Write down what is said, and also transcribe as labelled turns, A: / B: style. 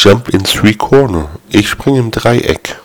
A: Jump in three corner. Ich springe im Dreieck.